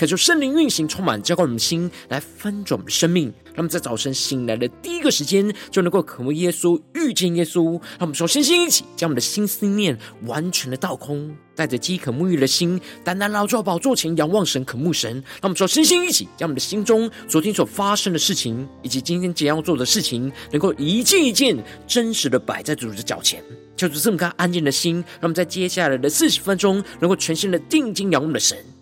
渴求圣灵运行，充满浇灌我们的心，来翻转我们的生命。让我们在早晨醒来的第一个时间，就能够渴慕耶稣，遇见耶稣。让我们说，先先一起将我们的心思念完全的倒空，带着饥渴沐浴的心，单单来到宝座前仰望神，渴慕神。让我们说，先先一起将我们的心中昨天所发生的事情，以及今天即将要做的事情，能够一件一件真实的摆在主的脚前，求主这么颗安静的心，让我们在接下来的四十分钟，能够全心的定睛仰望的神。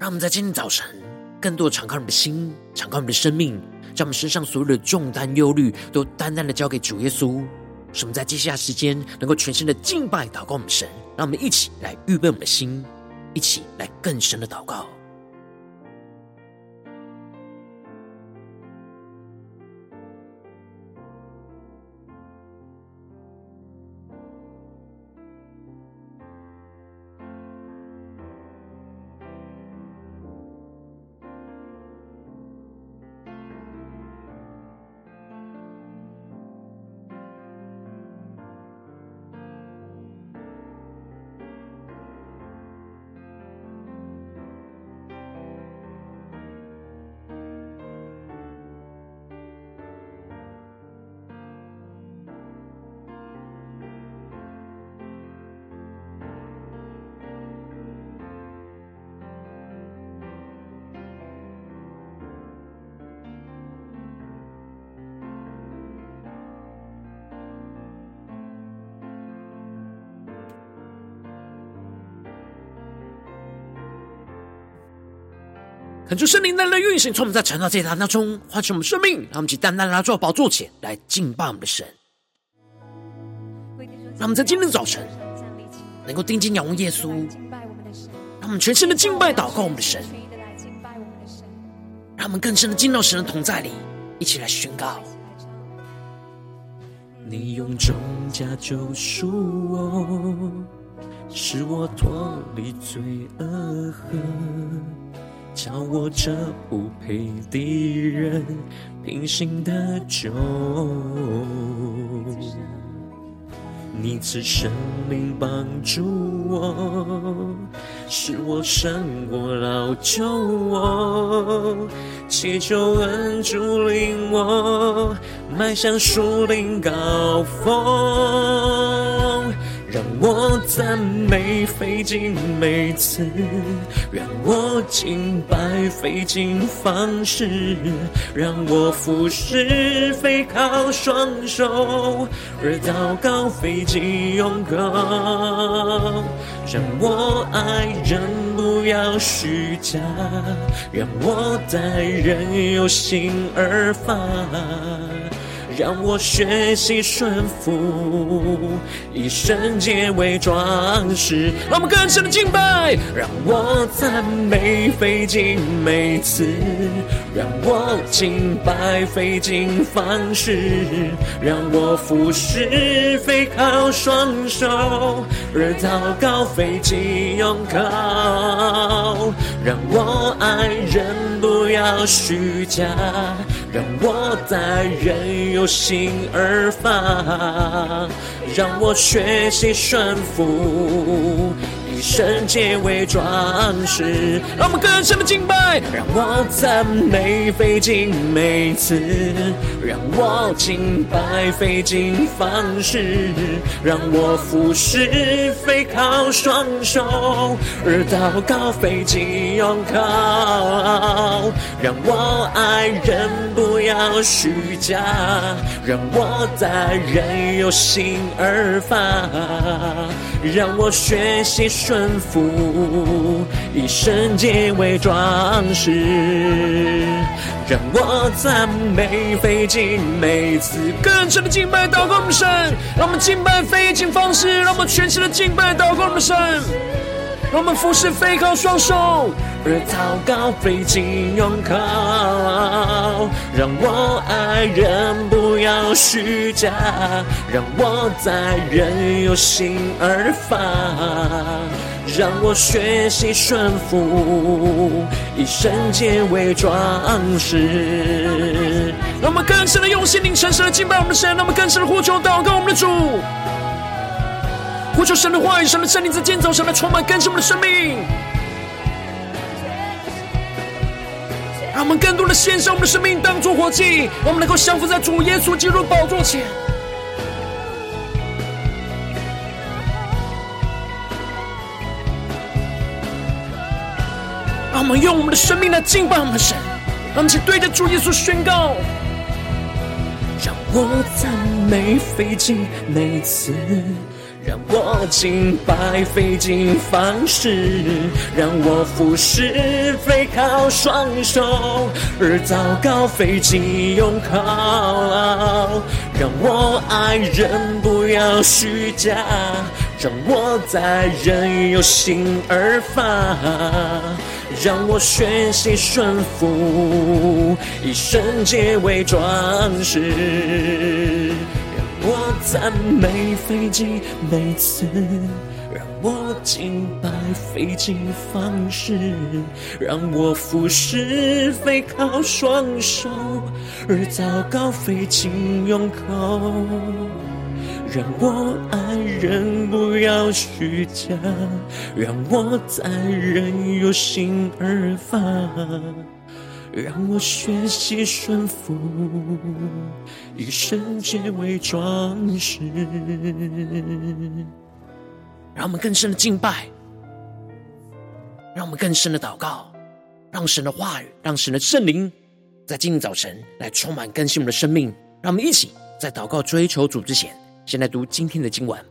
让我们在今天早晨，更多的敞开我们的心，敞开我们的生命，将我们身上所有的重担、忧虑，都单单的交给主耶稣。使我们在接下来时间，能够全心的敬拜、祷告我们神。让我们一起来预备我们的心，一起来更深的祷告。恳求圣灵来运行，从我们在晨祷这一当中唤醒我们生命，让我们去单单来到宝座前来敬拜我们的神。让我们在今天早晨能够定睛仰望耶稣，让我们全身的敬拜祷告我们的神，让我们更深的进到神的同在里，一起来宣告：你用重价救赎我，使我脱离罪恶恨。叫我这不配的人平行的酒，你赐生命帮助我，使我胜过老旧我，祈求恩主领我迈向属灵高峰。让我赞美费尽每次，让我敬拜费尽方式，让我服侍非靠双手，而祷告费尽用口。让我爱人不要虚假，让我待人有心而发。让我学习顺服，以圣洁为装饰。让我们更深的敬拜，让我赞美费尽每次，让我敬拜费尽方式，让我服侍非靠双手，而祷告费尽用口。让我爱人不要虚假，让我在人有心而发，让我学习顺服，以圣洁为装饰。让我们更深的敬拜，让我赞美费尽每次，让我敬拜费尽方式，让我服侍非靠双手，而祷告费尽用口。让我爱人不要虚假，让我待人有心而发，让我学习顺服，以圣洁为装饰，让我赞美费尽每次更深的敬拜祷告我们神，让我们敬拜费尽方式，让我们全心的敬拜祷告我们神。让我们服侍，非靠双手，而祷告费尽用口。让我爱人不要虚假，让我在人有心而发。让我学习顺服，以圣洁为装饰。让我们更深的用心灵诚实的敬拜我们的神，让我们更深的呼求祷告我们的主。呼求神的话语，神的圣灵在今天早上来充满更新我们的生命，让我们更多的献上我们的生命当作活祭，我们能够降服在主耶稣基督宝座前。让我们用我们的生命来敬拜我们的神，让我们一起对着主耶稣宣告：让我赞美费尽每次。让我敬拜费尽方式，让我服侍非靠双手，而祷告费尽用靠。让我爱人不要虚假，让我在人有心而发，让我学习顺服，以圣洁为装饰。我赞美飞机每次，让我敬拜费尽方式，让我俯视飞靠双手，而糟糕飞进用口，让我爱人不要虚假，让我在人有心而发。让我学习顺服，以圣洁为装饰。让我们更深的敬拜，让我们更深的祷告，让神的话语，让神的圣灵，在今天早晨来充满更新我们的生命。让我们一起在祷告追求主之前，先来读今天的经文。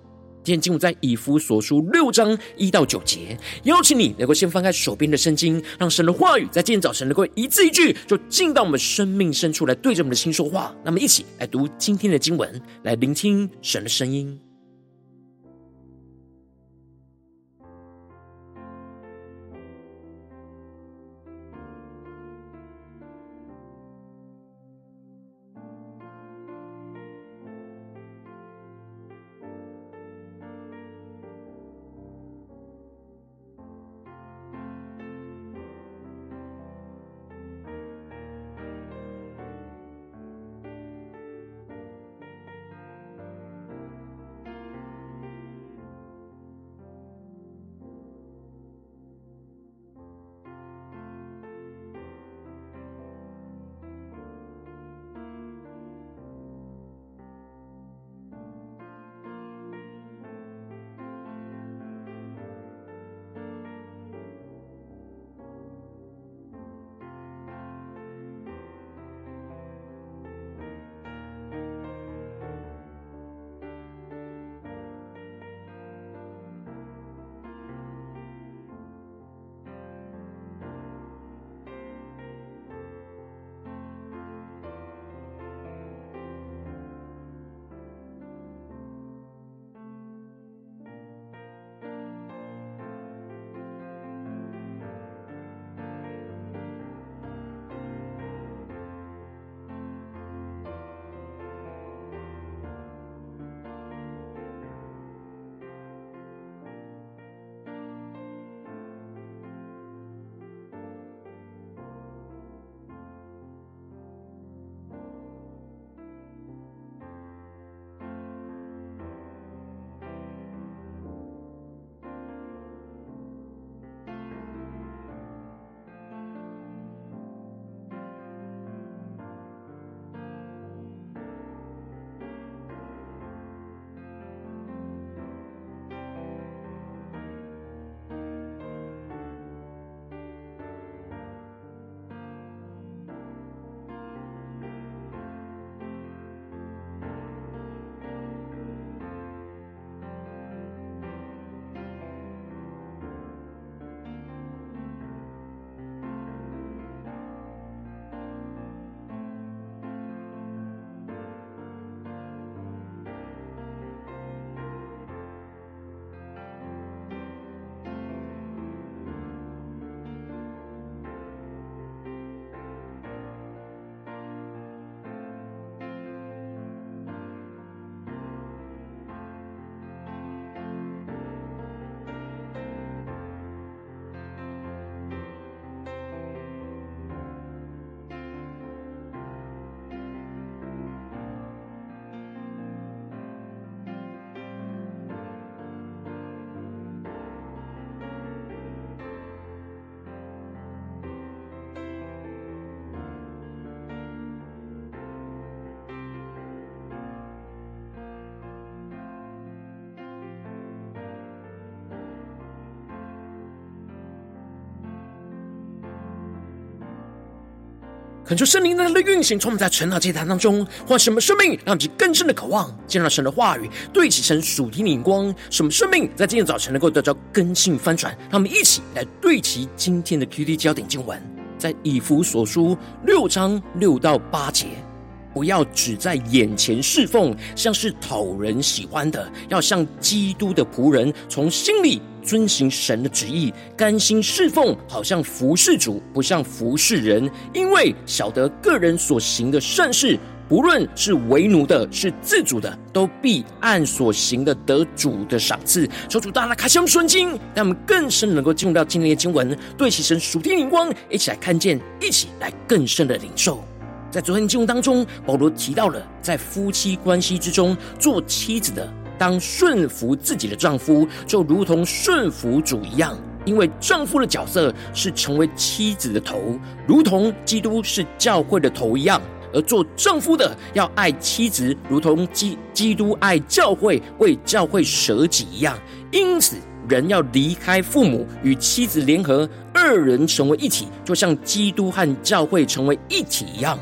今天经文在以弗所书六章一到九节，邀请你能够先翻开手边的圣经，让神的话语在今天早晨能够一字一句就进到我们生命深处来，对着我们的心说话。那么，一起来读今天的经文，来聆听神的声音。恳求圣灵那样的运行，充满在晨祷祭坛当中，换什么生命，让其更深的渴望见到神的话语，对齐神属天的眼光。什么生命在今天早晨能够得到更新翻转？让我们一起来对齐今天的 QD 焦点经文，在以弗所书六章六到八节。不要只在眼前侍奉，像是讨人喜欢的；要像基督的仆人，从心里遵行神的旨意，甘心侍奉，好像服侍主，不像服侍人。因为晓得个人所行的善事，不论是为奴的，是自主的，都必按所行的得主的赏赐。求主大大开箱顺经，让我们更深能够进入到今天的经文，对齐神属天灵光，一起来看见，一起来更深的领受。在昨天经文当中，保罗提到了在夫妻关系之中，做妻子的当顺服自己的丈夫，就如同顺服主一样。因为丈夫的角色是成为妻子的头，如同基督是教会的头一样。而做丈夫的要爱妻子，如同基基督爱教会，为教会舍己一样。因此，人要离开父母，与妻子联合，二人成为一体，就像基督和教会成为一体一样。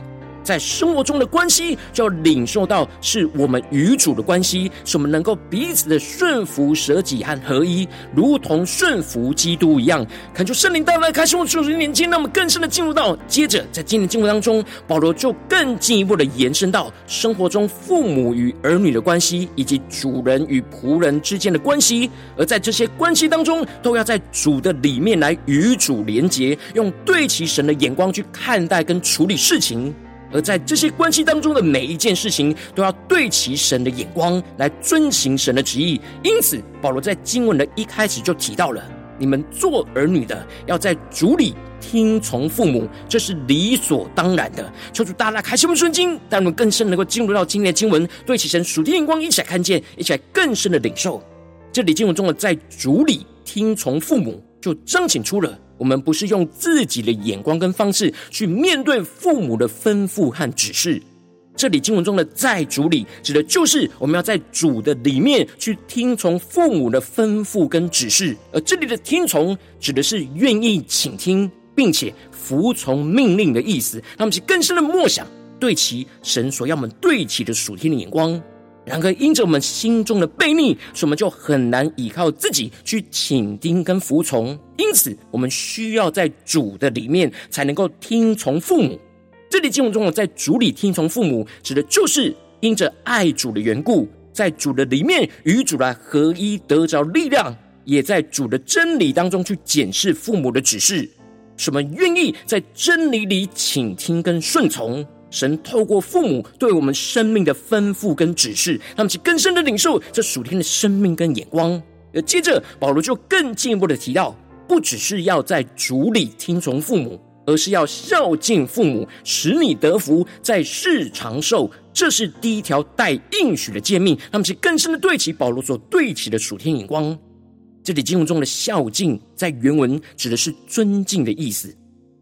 在生活中的关系，就要领受到是我们与主的关系，是我们能够彼此的顺服、舍己和合一，如同顺服基督一样。恳求圣灵带来开始我们属灵眼睛，让我们更深的进入到。接着，在今天的经文当中，保罗就更进一步的延伸到生活中父母与儿女的关系，以及主人与仆人之间的关系。而在这些关系当中，都要在主的里面来与主连结，用对齐神的眼光去看待跟处理事情。而在这些关系当中的每一件事情，都要对齐神的眼光来遵行神的旨意。因此，保罗在经文的一开始就提到了：你们做儿女的，要在主里听从父母，这是理所当然的。求主大大开启我们顺经，让我们更深能够进入到今天的经文，对齐神属天眼光，一起来看见，一起来更深的领受。这里经文中的在主里听从父母，就彰显出了。我们不是用自己的眼光跟方式去面对父母的吩咐和指示。这里经文中的在主里，指的就是我们要在主的里面去听从父母的吩咐跟指示。而这里的听从，指的是愿意倾听，并且服从命令的意思。让我们去更深的默想，对其神所要我们对其的属天的眼光。然而，因着我们心中的悖逆，所以我们就很难依靠自己去倾听跟服从。因此，我们需要在主的里面才能够听从父母。这里经文中的在主里听从父母，指的就是因着爱主的缘故，在主的里面与主来合一，得着力量，也在主的真理当中去检视父母的指示。使我们愿意在真理里倾听跟顺从。神透过父母对我们生命的吩咐跟指示，他们去更深的领受这属天的生命跟眼光。而接着保罗就更进一步的提到，不只是要在主里听从父母，而是要孝敬父母，使你得福，在世长寿。这是第一条带应许的诫命。他们去更深的对齐保罗所对齐的属天眼光。这里经文中的孝敬，在原文指的是尊敬的意思。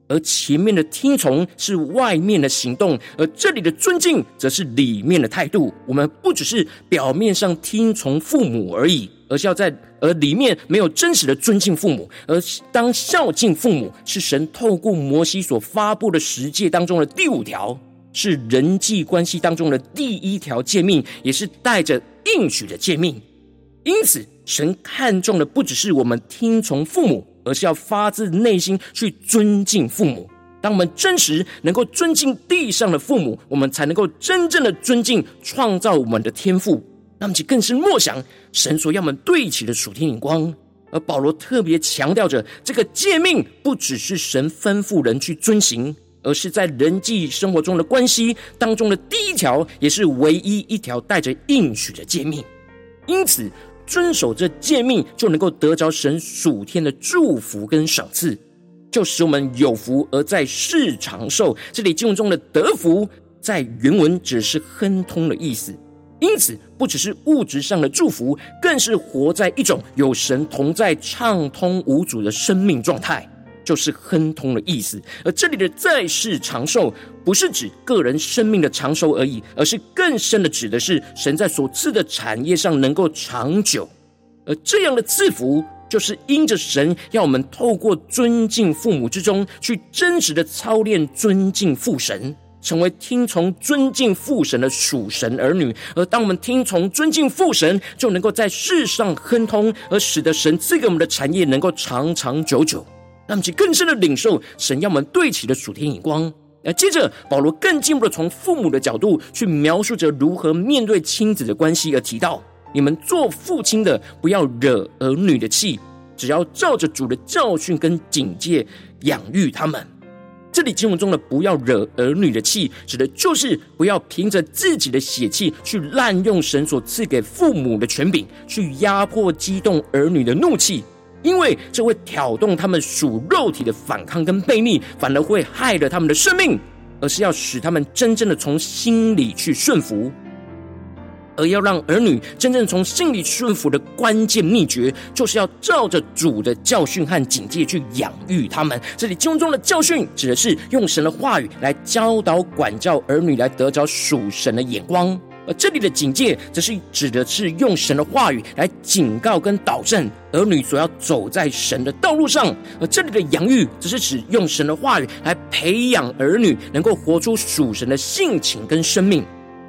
而前面的听从是外面的行动，而这里的尊敬则是里面的态度。我们不只是表面上听从父母而已，而是要在而里面没有真实的尊敬父母。而当孝敬父母，是神透过摩西所发布的十诫当中的第五条，是人际关系当中的第一条诫命，也是带着应许的诫命。因此，神看重的不只是我们听从父母。而是要发自内心去尊敬父母。当我们真实能够尊敬地上的父母，我们才能够真正的尊敬创造我们的天赋。那么，其更是默想神所要我们对齐的属天眼光。而保罗特别强调着，这个诫命不只是神吩咐人去遵行，而是在人际生活中的关系当中的第一条，也是唯一一条带着应许的诫命。因此，遵守这诫命，就能够得着神属天的祝福跟赏赐，就使我们有福而在世长寿。这里经文中的得福，在原文只是亨通的意思。因此，不只是物质上的祝福，更是活在一种有神同在、畅通无阻的生命状态。就是亨通的意思，而这里的在世长寿，不是指个人生命的长寿而已，而是更深的指的是神在所赐的产业上能够长久。而这样的赐福，就是因着神要我们透过尊敬父母之中，去真实的操练尊敬父神，成为听从尊敬父神的属神儿女。而当我们听从尊敬父神，就能够在世上亨通，而使得神赐给我们的产业能够长长久久。让我们去更深的领受神要我们对齐的属天眼光。而接着，保罗更进一步的从父母的角度去描述着如何面对亲子的关系，而提到。你们做父亲的，不要惹儿女的气，只要照着主的教训跟警戒养育他们。这里经文中的“不要惹儿女的气”，指的就是不要凭着自己的血气去滥用神所赐给父母的权柄，去压迫、激动儿女的怒气，因为这会挑动他们属肉体的反抗跟悖逆，反而会害了他们的生命。而是要使他们真正的从心里去顺服。而要让儿女真正从心里顺服的关键秘诀，就是要照着主的教训和警戒去养育他们。这里经文中的教训，指的是用神的话语来教导、管教儿女，来得着属神的眼光；而这里的警戒，则是指的是用神的话语来警告跟导正儿女所要走在神的道路上；而这里的养育，则是指用神的话语来培养儿女，能够活出属神的性情跟生命。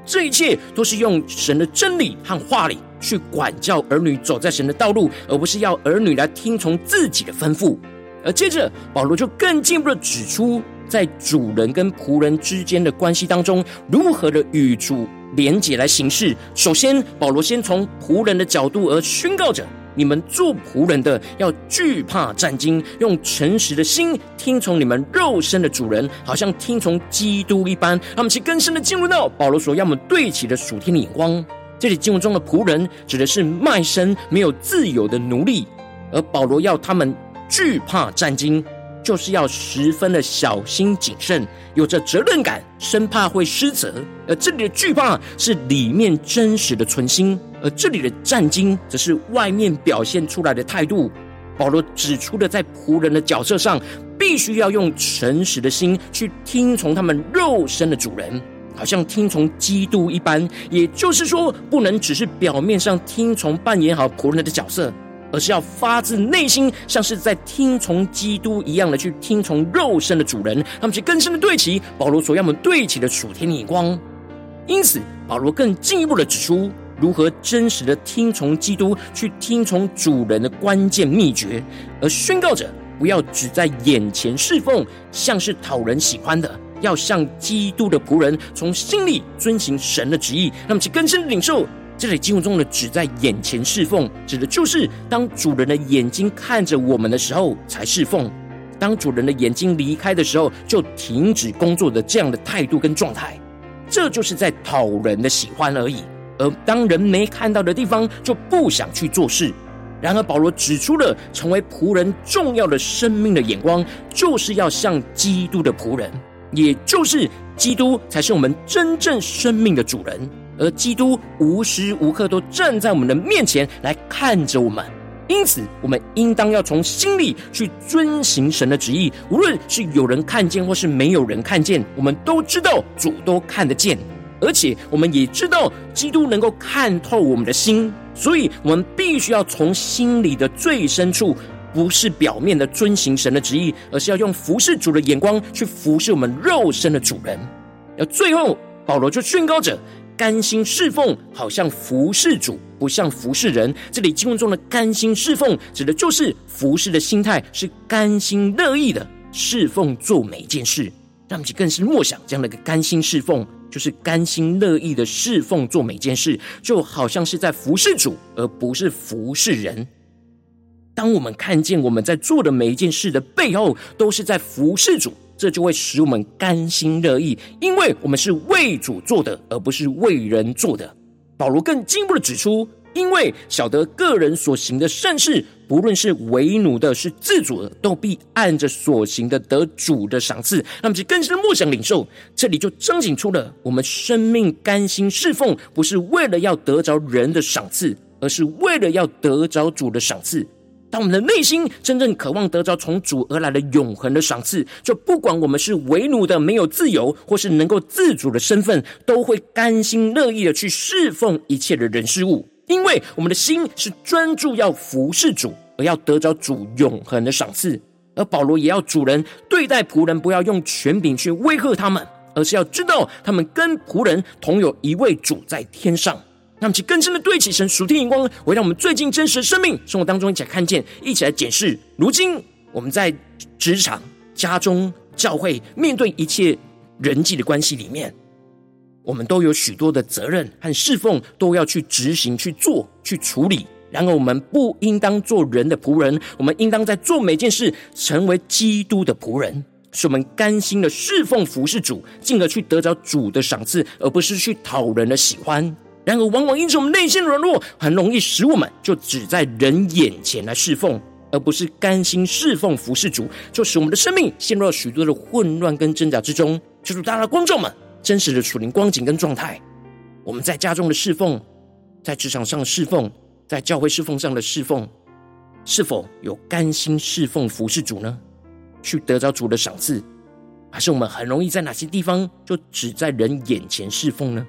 这一切都是用神的真理和话理去管教儿女走在神的道路，而不是要儿女来听从自己的吩咐。而接着，保罗就更进一步的指出，在主人跟仆人之间的关系当中，如何的与主连结来行事。首先，保罗先从仆人的角度而宣告着。你们做仆人的要惧怕战兢，用诚实的心听从你们肉身的主人，好像听从基督一般。让我们去更深的进入到保罗所要我们对齐的属天的眼光。这里经文中的仆人指的是卖身没有自由的奴隶，而保罗要他们惧怕战兢。就是要十分的小心谨慎，有着责任感，生怕会失责。而这里的惧怕是里面真实的存心，而这里的战兢则是外面表现出来的态度。保罗指出的，在仆人的角色上，必须要用诚实的心去听从他们肉身的主人，好像听从基督一般。也就是说，不能只是表面上听从扮演好仆人的角色。而是要发自内心，像是在听从基督一样的去听从肉身的主人，他们去更深的对齐保罗所要我们对齐的属天的眼光。因此，保罗更进一步的指出，如何真实的听从基督，去听从主人的关键秘诀，而宣告者不要只在眼前侍奉，像是讨人喜欢的，要像基督的仆人，从心里遵行神的旨意，那么去更深的领受。这里经文中的“只在眼前侍奉”，指的就是当主人的眼睛看着我们的时候才侍奉；当主人的眼睛离开的时候，就停止工作的这样的态度跟状态。这就是在讨人的喜欢而已。而当人没看到的地方，就不想去做事。然而，保罗指出了成为仆人重要的生命的眼光，就是要像基督的仆人，也就是基督才是我们真正生命的主人。而基督无时无刻都站在我们的面前来看着我们，因此我们应当要从心里去遵行神的旨意。无论是有人看见或是没有人看见，我们都知道主都看得见，而且我们也知道基督能够看透我们的心，所以我们必须要从心里的最深处，不是表面的遵行神的旨意，而是要用服侍主的眼光去服侍我们肉身的主人。而最后，保罗就宣告着。甘心侍奉，好像服侍主，不像服侍人。这里经文中的甘心侍奉，指的就是服侍的心态是甘心乐意的侍奉，做每一件事。让我们更是默想这样的一个甘心侍奉，就是甘心乐意的侍奉，做每件事，就好像是在服侍主，而不是服侍人。当我们看见我们在做的每一件事的背后，都是在服侍主。这就会使我们甘心乐意，因为我们是为主做的，而不是为人做的。保罗更进一步的指出，因为晓得个人所行的善事，不论是为奴的，是自主的，都必按着所行的得主的赏赐。那么，就更深的默想领受，这里就彰显出了我们生命甘心侍奉，不是为了要得着人的赏赐，而是为了要得着主的赏赐。当我们的内心真正渴望得着从主而来的永恒的赏赐，就不管我们是为奴的、没有自由，或是能够自主的身份，都会甘心乐意的去侍奉一切的人事物，因为我们的心是专注要服侍主，而要得着主永恒的赏赐。而保罗也要主人对待仆人，不要用权柄去威吓他们，而是要知道他们跟仆人同有一位主在天上。让其更深的对齐神属天眼光，回到我们最近真实的生命生活当中一起来看见，一起来检视。如今我们在职场、家中、教会，面对一切人际的关系里面，我们都有许多的责任和侍奉，都要去执行、去做、去处理。然而，我们不应当做人的仆人，我们应当在做每件事成为基督的仆人，使我们甘心的侍奉服侍主，进而去得着主的赏赐，而不是去讨人的喜欢。然而，往往因此我们内心软弱，很容易使我们就只在人眼前来侍奉，而不是甘心侍奉服侍主，就使我们的生命陷入了许多的混乱跟挣扎之中。求主，大家的观众们，真实的属灵光景跟状态，我们在家中的侍奉，在职场上的侍奉，在教会侍奉上的侍奉，是否有甘心侍奉服侍主呢？去得着主的赏赐，还是我们很容易在哪些地方就只在人眼前侍奉呢？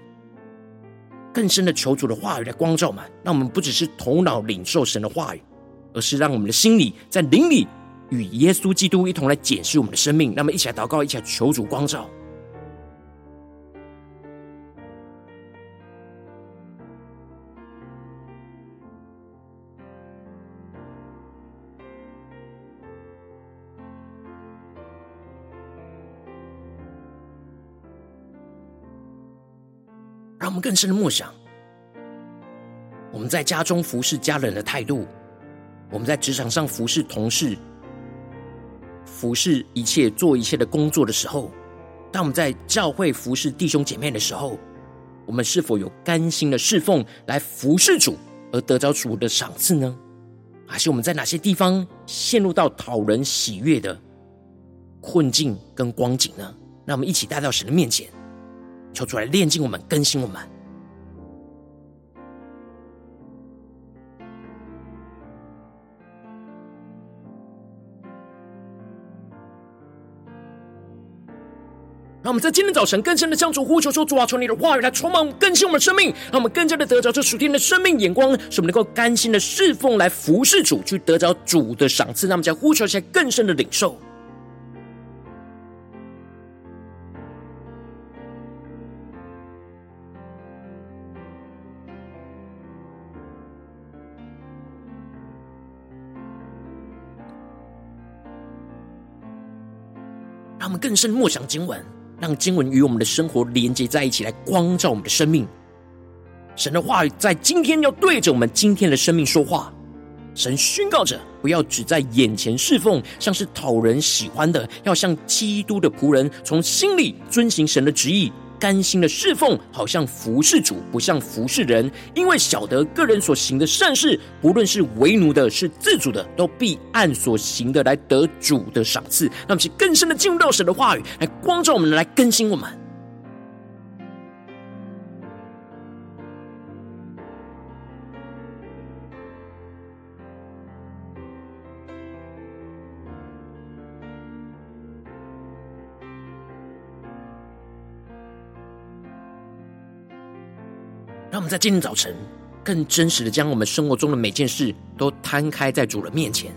更深的求主的话语来光照我们，让我们不只是头脑领受神的话语，而是让我们的心里在灵里与耶稣基督一同来检视我们的生命。那么，一起来祷告，一起来求主光照。更深的默想，我们在家中服侍家人的态度，我们在职场上服侍同事，服侍一切做一切的工作的时候，当我们在教会服侍弟兄姐妹的时候，我们是否有甘心的侍奉来服侍主，而得着主的赏赐呢？还是我们在哪些地方陷入到讨人喜悦的困境跟光景呢？让我们一起带到神的面前。求主来炼净我们，更新我们。让我们在今天早晨更深的向主呼求说：“主啊，求你的话语来充满更新我们的生命，让我们更加的得着这属天的生命眼光，使我们能够甘心的侍奉来服侍主，去得着主的赏赐。”让我们将呼求起来更深的领受。更深默想经文，让经文与我们的生活连接在一起，来光照我们的生命。神的话语在今天要对着我们今天的生命说话。神宣告着：不要只在眼前侍奉，像是讨人喜欢的，要像基督的仆人，从心里遵行神的旨意。甘心的侍奉，好像服侍主，不像服侍人。因为晓得个人所行的善事，不论是为奴的，是自主的，都必按所行的来得主的赏赐。那么，是更深的进入到神的话语，来光照我们，来更新我们。在今天早晨更真实的将我们生活中的每件事都摊开在主人面前，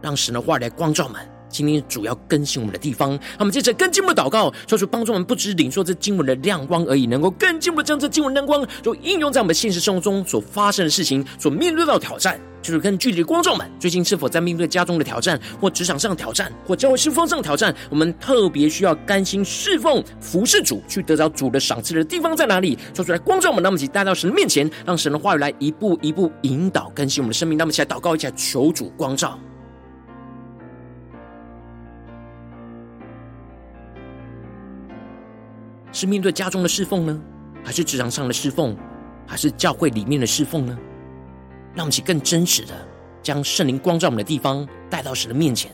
让神的话来光照我们。今天主要更新我们的地方，那么接着更进一步的祷告，求主帮助我们，不只领受这经文的亮光而已，能够更进一步的将这经文亮光，就应用在我们现实生活中所发生的事情，所面对到挑战。就是更具体的观众们，最近是否在面对家中的挑战，或职场上的挑战，或教会事奉上的挑战？我们特别需要甘心侍奉、服侍主，去得到主的赏赐的地方在哪里？说出来，观众们，那么一起带到神的面前，让神的话语来一步一步引导更新我们的生命。那么一起来祷告，一起来求主光照，是面对家中的侍奉呢，还是职场上的侍奉，还是教会里面的侍奉呢？让我们去更真实的将圣灵光照我们的地方带到神的面前，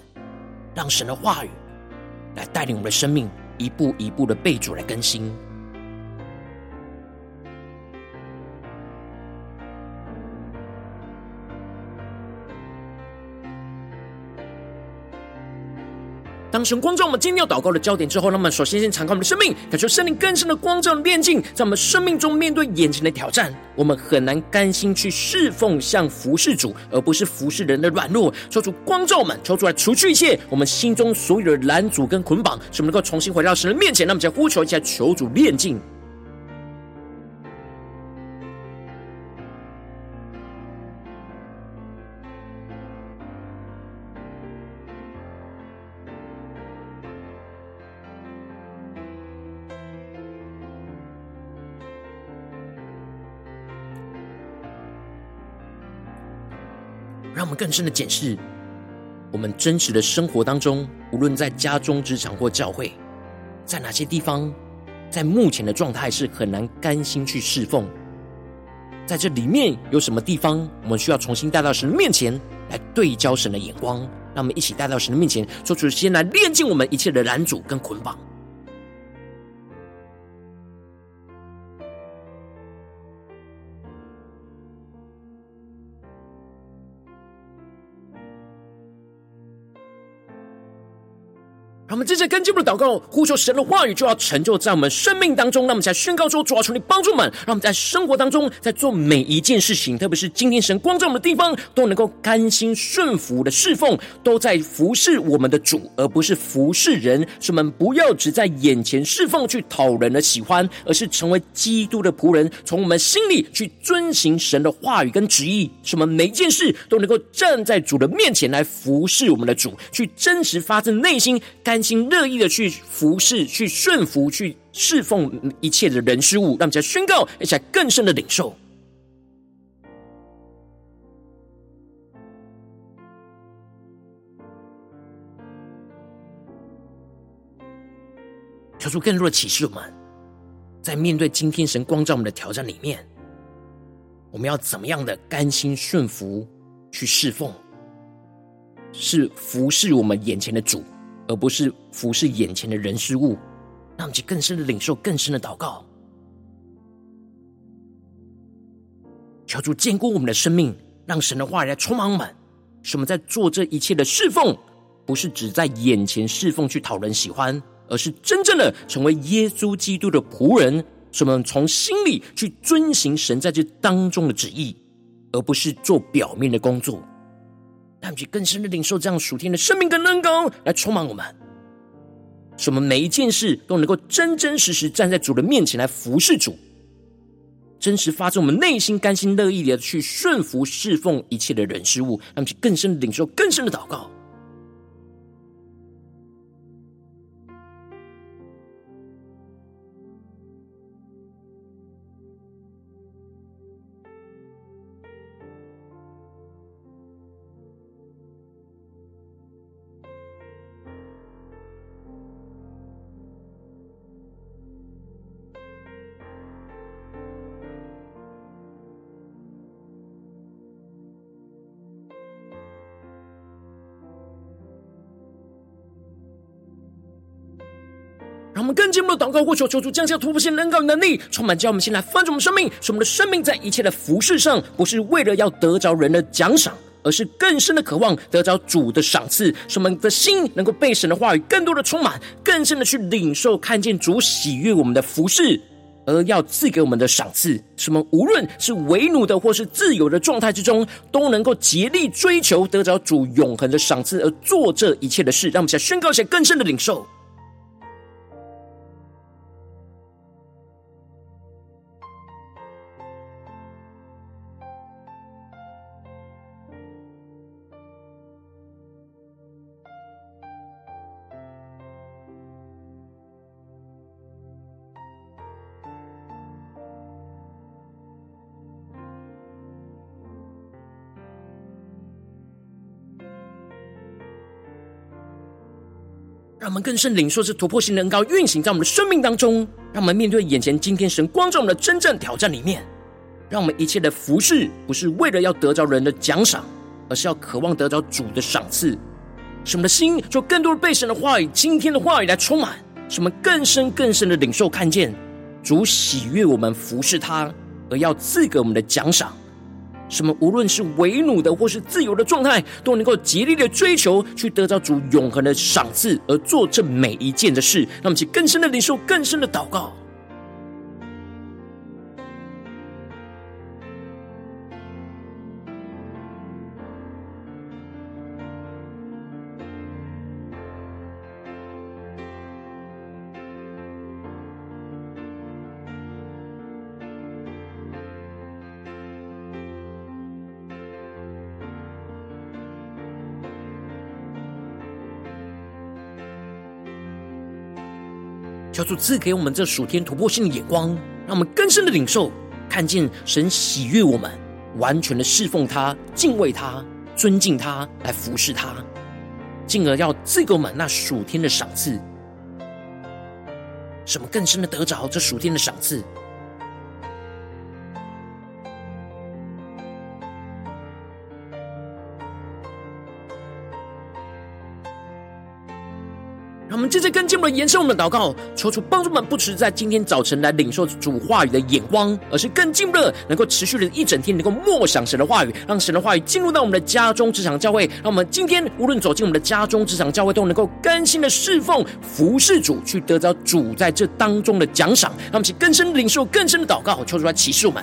让神的话语来带领我们的生命一步一步的被主来更新。当当神光照我们今天要祷告的焦点之后，那么首先先敞开我们的生命，感受圣灵更深的光照的炼净，在我们生命中面对眼前的挑战，我们很难甘心去侍奉像服侍主，而不是服侍人的软弱。求主光照我们，求出来除去一切我们心中所有的拦阻跟捆绑，使我们能够重新回到神的面前。那么，在呼求一下，求主炼净。更深的检视我们真实的生活当中，无论在家中、职场或教会，在哪些地方，在目前的状态是很难甘心去侍奉。在这里面有什么地方，我们需要重新带到神的面前来对焦神的眼光？让我们一起带到神的面前，说出先来炼净我们一切的拦阻跟捆绑。我们接着跟进我们的祷告，呼求神的话语就要成就在我们生命当中。那么，才宣告说：主啊，求你帮助我们，让我们在生活当中，在做每一件事情，特别是今天神光照我们的地方，都能够甘心顺服的侍奉，都在服侍我们的主，而不是服侍人。使我们不要只在眼前侍奉去讨人的喜欢，而是成为基督的仆人，从我们心里去遵行神的话语跟旨意。使我们每一件事都能够站在主的面前来服侍我们的主，去真实发自内心甘。心乐意的去服侍、去顺服、去侍奉一切的人事物，让我们再宣告，而且更深的领受。求出更多的启示，我们在面对今天神光照我们的挑战里面，我们要怎么样的甘心顺服去侍奉，是服侍我们眼前的主。而不是服侍眼前的人事物，让我们去更深的领受、更深的祷告，求主坚固我们的生命，让神的话来充满我们，使我们在做这一切的侍奉，不是只在眼前侍奉去讨人喜欢，而是真正的成为耶稣基督的仆人，使我们从心里去遵行神在这当中的旨意，而不是做表面的工作。让我们去更深的领受这样属天的生命跟恩膏来充满我们，使我们每一件事都能够真真实实站在主的面前来服侍主，真实发自我们内心甘心乐意的去顺服侍奉一切的人事物，让我们去更深的领受更深的祷告。们更进一步的祷告，或求求主降下突破性能高能力，充满叫我们先来翻转我们生命，使我们的生命在一切的服事上，不是为了要得着人的奖赏，而是更深的渴望得着主的赏赐，使我们的心能够被神的话语更多的充满，更深的去领受看见主喜悦我们的服事，而要赐给我们的赏赐，使我们无论是为奴的或是自由的状态之中，都能够竭力追求得着主永恒的赏赐，而做这一切的事。让我们想宣告一些更深的领受。们更深领受这突破性的恩膏运行在我们的生命当中，让我们面对眼前今天神光照我们的真正挑战里面，让我们一切的服饰不是为了要得着人的奖赏，而是要渴望得着主的赏赐，使我们的心就更多的被神的话语、今天的话语来充满，使我们更深更深的领受看见主喜悦我们服侍他，而要赐给我们的奖赏，什么无论是为奴的或是自由的状态，都能够竭力的追求，去得到主永恒的赏赐，而做这每一件的事。让我们去更深的领受，更深的祷告。主赐给我们这属天突破性的眼光，让我们更深的领受，看见神喜悦我们，完全的侍奉他、敬畏他、尊敬他，来服侍他，进而要赐给我们那属天的赏赐。什么更深的得着这属天的赏赐？让我们接着更进一步的延伸我们的祷告，求主帮助我们，不只在今天早晨来领受主话语的眼光，而是更进一步的能够持续的一整天能够默想神的话语，让神的话语进入到我们的家中、职场、教会，让我们今天无论走进我们的家中、职场、教会，都能够甘心的侍奉、服侍主，去得到主在这当中的奖赏。让我们去更深领受、更深的祷告，求主来启示我们。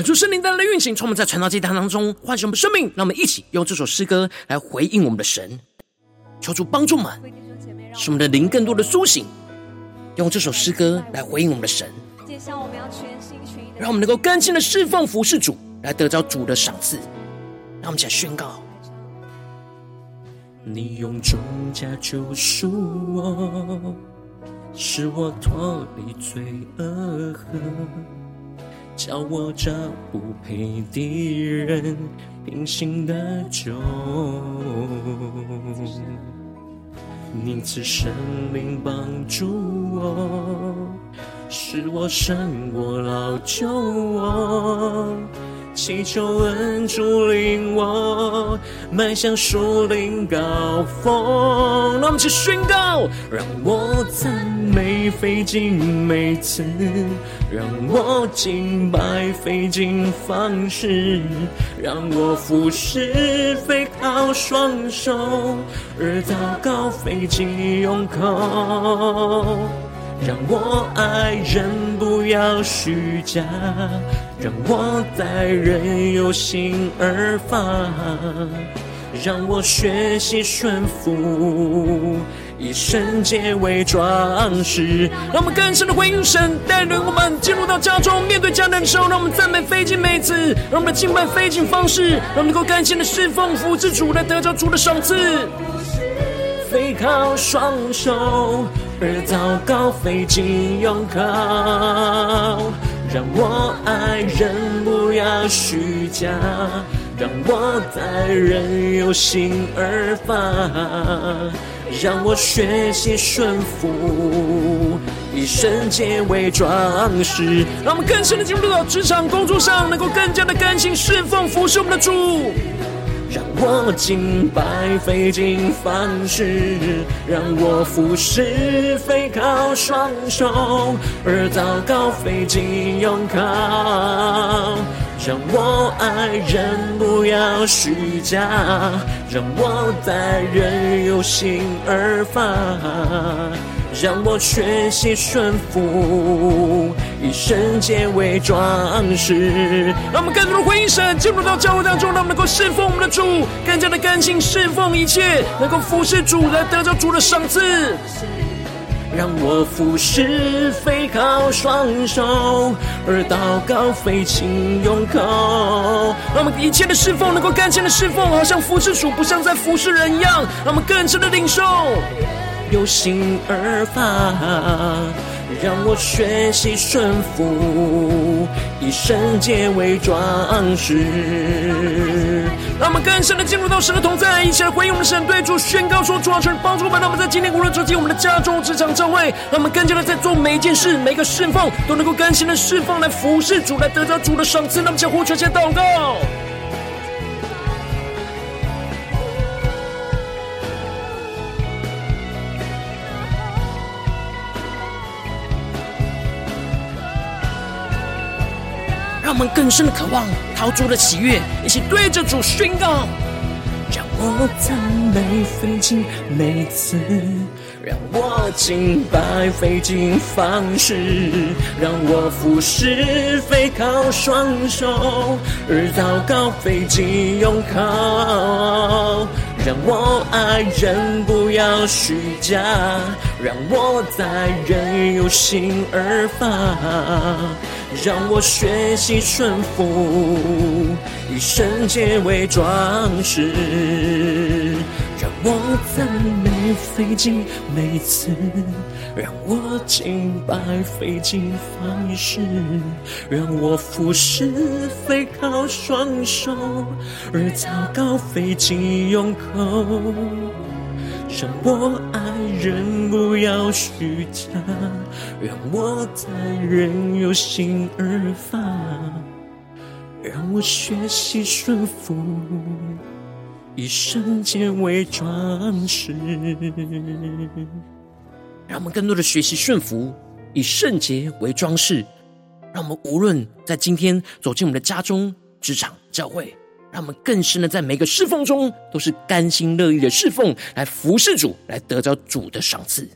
恳求圣灵带来的运行，从我们在传道祭坛当中唤醒我们生命，让我们一起用这首诗歌来回应我们的神，求主帮助我们，使我们的灵更多的苏醒，用这首诗歌来回应我们的神，让我们能够甘心的侍奉服侍主，来得着主的赏赐。让我们起来宣告：你用重价救赎我，使我脱离罪恶河。叫我这不配的人平行的酒，你赐生命帮助我，使我胜过老旧我。祈求恩主领我迈向属灵高峰，让我们去宣告，让我赞美费尽每次，让我敬拜费尽方式，让我服侍费靠双手，而祷告费尽用口。让我爱人不要虚假，让我待人有心而发，让我学习顺服，以圣洁为装饰。让我们更深的回应神，带领我们进入到家中，面对家人的时候，让我们赞美飞进每次，让我们敬拜飞进方式，让我们能够甘心的侍奉服侍主，来得着主的赏赐。费靠双手。而祷告费尽用口，让我爱人不要虚假，让我待人有心而发，让我学习顺服，以圣洁为装饰。让我们更深的进入到职场工作上，能够更加的甘心侍奉服侍我们的主。让我敬拜费尽方式，让我服侍非靠双手，而祷告费尽用靠。让我爱人不要虚假，让我待人有心而发，让我学习顺服，以圣洁为装饰。让我们更多的回应神，进入到教会当中，让我们能够侍奉我们的主，更加的甘心侍奉一切，能够服侍主来得着主的赏赐。让我服侍非靠双手，而祷告非请用口。让我们一切的侍奉能够甘心的侍奉，好像服侍主，不像在服侍人一样。让我们更深的领受，由心而发。让我学习顺服，以圣洁为装饰。让我们更深的进入到神的同在，一起来回应我们的神，对主宣告说：主啊，求帮助我们，让我们在今天无论走进我们的家中、职场、教会，让我们更加的在做每一件事、每个侍奉，都能够甘心的侍奉来服侍主，来得到主的赏赐。那么，将呼求、先祷告。们更深的渴望，讨主的喜悦，一起对着主宣告。让我赞美费尽每次，让我敬拜费尽方式，让我服侍非靠双手，而祷告费尽用靠。让我爱人不要虚假，让我待人有心而发。让我学习顺服，以圣洁为装饰。让我赞美费尽每次，让我敬拜费尽方式，让我服侍非靠双手，而祷告费尽用口。让我爱人不要虚假，让我待人有心而发，让我学习顺服，以圣洁为装饰。让我们更多的学习顺服，以圣洁为装饰。让我们无论在今天走进我们的家中、职场、教会。让我们更深的在每个侍奉中，都是甘心乐意的侍奉，来服侍主，来得到主的赏赐。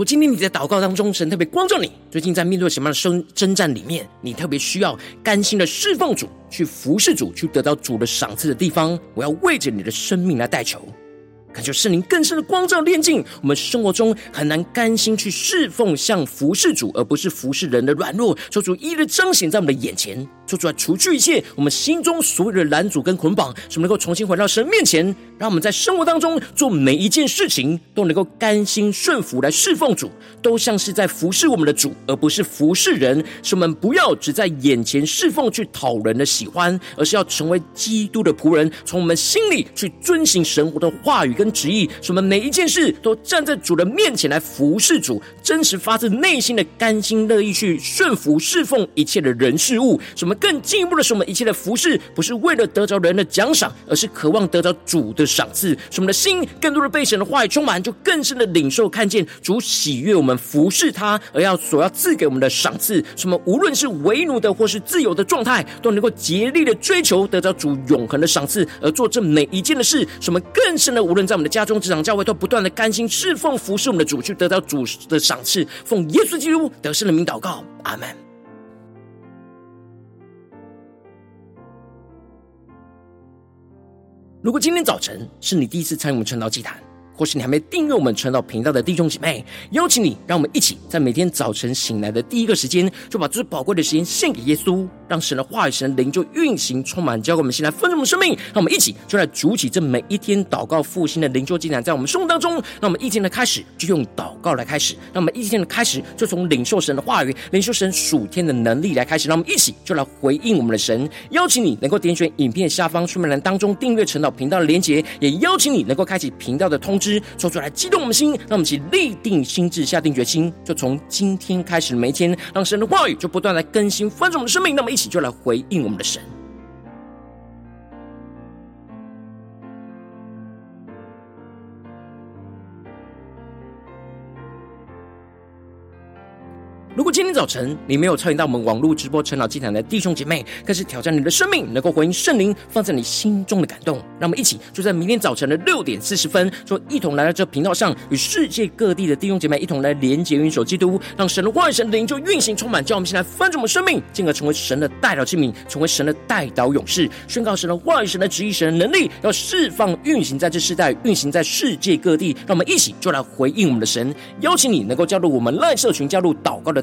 果今天你在祷告当中，神特别光照你，最近在面对什么样的生征战里面，你特别需要甘心的侍奉主，去服侍主，去得到主的赏赐的地方，我要为着你的生命来代求。感谢圣灵更深的光照炼净，我们生活中很难甘心去侍奉，像服侍主，而不是服侍人的软弱，求主一一的彰显在我们的眼前，求主来除去一切我们心中所有的拦阻跟捆绑，使我们能够重新回到神面前，让我们在生活当中做每一件事情都能够甘心顺服来侍奉主，都像是在服侍我们的主，而不是服侍人。使我们不要只在眼前侍奉去讨人的喜欢，而是要成为基督的仆人，从我们心里去遵行神的话语。跟旨意，使我们每一件事都站在主的面前来服侍主，真实发自内心的甘心乐意去顺服侍奉一切的人事物。使我们更进一步的，是我们一切的服侍不是为了得着人的奖赏，而是渴望得着主的赏赐。使我们的心更多的被神的话语充满，就更深的领受看见主喜悦我们服侍他，而要所要赐给我们的赏赐。使我们无论是为奴的或是自由的状态，都能够竭力的追求得着主永恒的赏赐，而做这每一件的事。使我们更深的无论。在我们的家中、职场、教会，都不断的甘心侍奉、服侍我们的主，去得到主的赏赐。奉耶稣基督得胜的名祷告，阿门。如果今天早晨是你第一次参与我们晨祷祭坛，或是你还没订阅我们传道频道的弟兄姐妹，邀请你，让我们一起在每天早晨醒来的第一个时间，就把最宝贵的时间献给耶稣，让神的话语、神的灵就运行充满，交给我们，先来丰盛我们生命。让我们一起就来筑起这每一天祷告复兴的灵就进展，在我们生活当中。让我们一天的开始就用祷告来开始，让我们一天的开始就从领受神的话语、领受神属天的能力来开始。让我们一起就来回应我们的神。邀请你能够点选影片下方说明栏当中订阅晨祷频道的连结，也邀请你能够开启频道的通知，说出来激动我们心，让我们一起立定心智，下定决心，就从今天开始每一天，让神的话语就不断来更新翻转我们的生命。那么一起就来回应我们的神。如果今天早晨你没有参与到我们网络直播晨祷祭坛的弟兄姐妹，更是挑战你的生命，能够回应圣灵放在你心中的感动。让我们一起就在明天早晨的六点四十分，就一同来到这频道上，与世界各地的弟兄姐妹一同来连接、运手基督，让神的话语、神灵就运行充满，叫我们先来翻转我们生命，进而成为神的代祷器皿，成为神的代祷勇士，宣告神的话语、神的旨意、神的能力，要释放、运行在这世代，运行在世界各地。让我们一起就来回应我们的神，邀请你能够加入我们赖社群，加入祷告的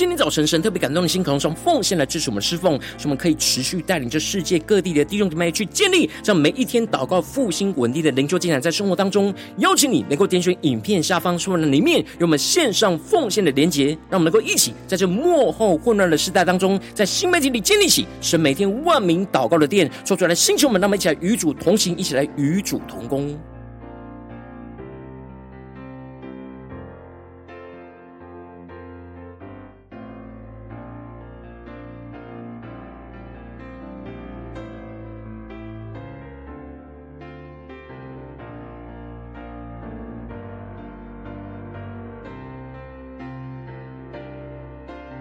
今天早晨神特别感动的心，可能从奉献来支持我们侍奉，使我们可以持续带领着世界各地的弟兄姐妹去建立让每一天祷告复兴稳定的灵修进展，在生活当中，邀请你能够点选影片下方说明里面有我们线上奉献的连结，让我们能够一起在这幕后混乱的时代当中，在新媒体里建立起神每天万名祷告的殿，说出来的星球们，让我们一起来与主同行，一起来与主同工。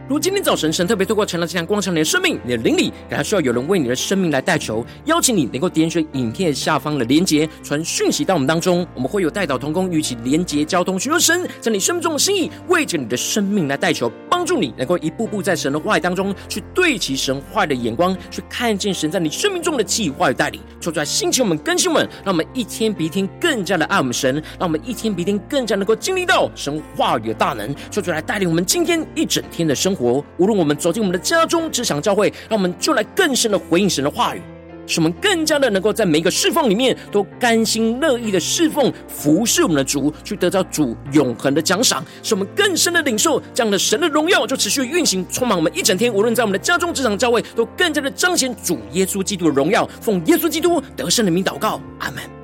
如今天早晨，神特别透过晨祷这样光照你的生命，你的灵里，感到需要有人为你的生命来代求，邀请你能够点选影片下方的连结，传讯息到我们当中，我们会有代导同工与其连结交通，寻求神在你生命中的心意，为着你的生命来代求，帮助你能够一步步在神的话语当中去对齐神话语的眼光，去看见神在你生命中的计划与带领。说出来，兴起我们更新我们，让我们一天比一天更加的爱我们神，让我们一天比一天更加能够经历到神话语的大能。说出来，带领我们今天一整天的生活。活，无论我们走进我们的家中、职场、教会，让我们就来更深的回应神的话语，使我们更加的能够在每一个侍奉里面都甘心乐意的侍奉、服侍我们的主，去得到主永恒的奖赏，使我们更深的领受这样的神的荣耀，就持续运行，充满我们一整天。无论在我们的家中、职场、教会，都更加的彰显主耶稣基督的荣耀。奉耶稣基督得胜的名祷告，阿门。